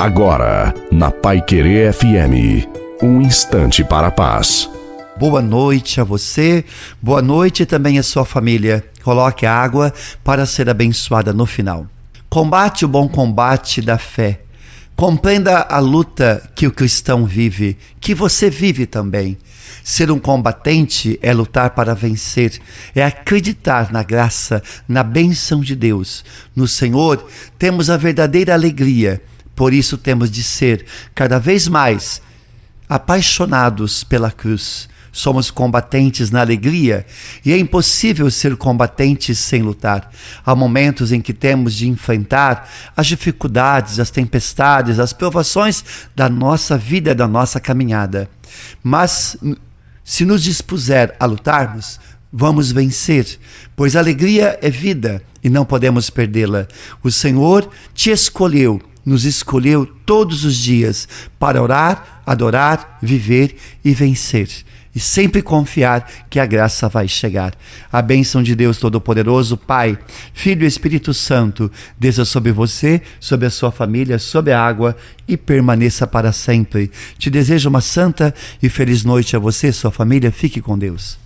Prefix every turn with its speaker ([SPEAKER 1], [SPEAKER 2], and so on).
[SPEAKER 1] Agora, na Pai Querer FM, um instante para a paz.
[SPEAKER 2] Boa noite a você, boa noite também à sua família. Coloque a água para ser abençoada no final. Combate o bom combate da fé. Compreenda a luta que o cristão vive, que você vive também. Ser um combatente é lutar para vencer, é acreditar na graça, na bênção de Deus. No Senhor temos a verdadeira alegria, por isso temos de ser cada vez mais apaixonados pela cruz. Somos combatentes na alegria e é impossível ser combatentes sem lutar. Há momentos em que temos de enfrentar as dificuldades, as tempestades, as provações da nossa vida, da nossa caminhada. Mas se nos dispuser a lutarmos, vamos vencer, pois alegria é vida e não podemos perdê-la. O Senhor te escolheu nos escolheu todos os dias para orar, adorar, viver e vencer. E sempre confiar que a graça vai chegar. A bênção de Deus Todo-Poderoso, Pai, Filho e Espírito Santo, desça sobre você, sobre a sua família, sobre a água e permaneça para sempre. Te desejo uma santa e feliz noite a você, sua família. Fique com Deus.